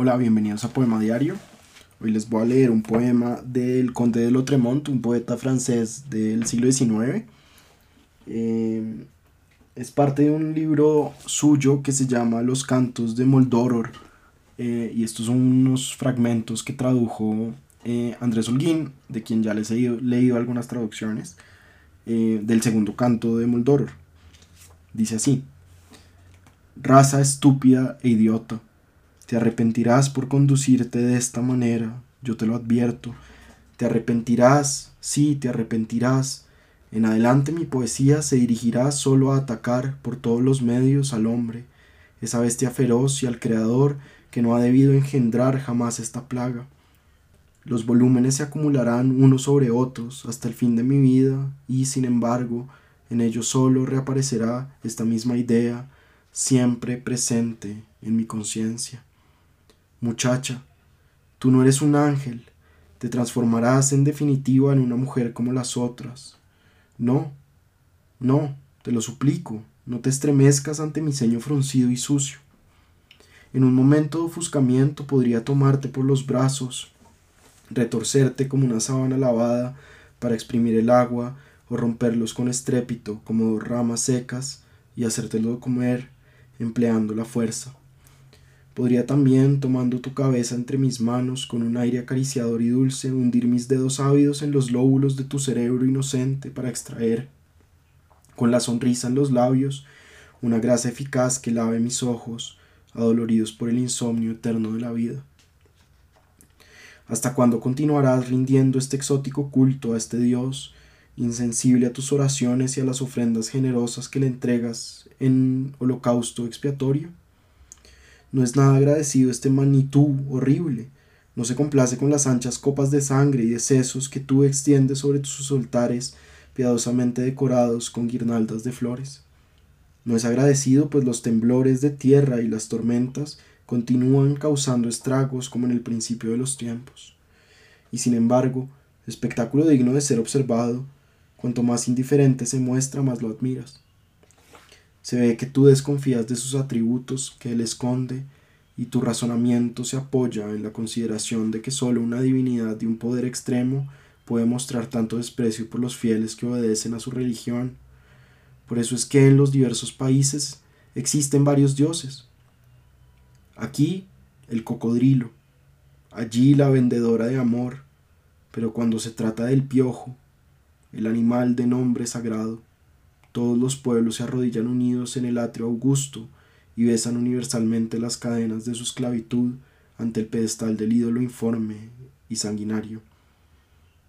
Hola, bienvenidos a Poema Diario. Hoy les voy a leer un poema del Conde de Lotremont, un poeta francés del siglo XIX. Eh, es parte de un libro suyo que se llama Los Cantos de Moldoror. Eh, y estos son unos fragmentos que tradujo eh, Andrés Holguín, de quien ya les he leído algunas traducciones, del segundo canto de Moldoror. Dice así, raza estúpida e idiota te arrepentirás por conducirte de esta manera, yo te lo advierto. Te arrepentirás, sí, te arrepentirás. En adelante mi poesía se dirigirá solo a atacar por todos los medios al hombre, esa bestia feroz y al Creador que no ha debido engendrar jamás esta plaga. Los volúmenes se acumularán unos sobre otros hasta el fin de mi vida y, sin embargo, en ellos solo reaparecerá esta misma idea, siempre presente en mi conciencia. Muchacha, tú no eres un ángel, te transformarás en definitiva en una mujer como las otras. No, no, te lo suplico, no te estremezcas ante mi ceño fruncido y sucio. En un momento de ofuscamiento podría tomarte por los brazos, retorcerte como una sábana lavada para exprimir el agua o romperlos con estrépito como dos ramas secas y hacértelo comer empleando la fuerza. Podría también, tomando tu cabeza entre mis manos, con un aire acariciador y dulce, hundir mis dedos ávidos en los lóbulos de tu cerebro inocente para extraer, con la sonrisa en los labios, una grasa eficaz que lave mis ojos, adoloridos por el insomnio eterno de la vida. ¿Hasta cuándo continuarás rindiendo este exótico culto a este Dios, insensible a tus oraciones y a las ofrendas generosas que le entregas en holocausto expiatorio? No es nada agradecido este manitú horrible. No se complace con las anchas copas de sangre y de sesos que tú extiendes sobre tus altares piadosamente decorados con guirnaldas de flores. No es agradecido pues los temblores de tierra y las tormentas continúan causando estragos como en el principio de los tiempos. Y sin embargo, espectáculo digno de ser observado, cuanto más indiferente se muestra, más lo admiras. Se ve que tú desconfías de sus atributos que él esconde y tu razonamiento se apoya en la consideración de que sólo una divinidad de un poder extremo puede mostrar tanto desprecio por los fieles que obedecen a su religión. Por eso es que en los diversos países existen varios dioses. Aquí el cocodrilo, allí la vendedora de amor, pero cuando se trata del piojo, el animal de nombre sagrado, todos los pueblos se arrodillan unidos en el atrio augusto y besan universalmente las cadenas de su esclavitud ante el pedestal del ídolo informe y sanguinario.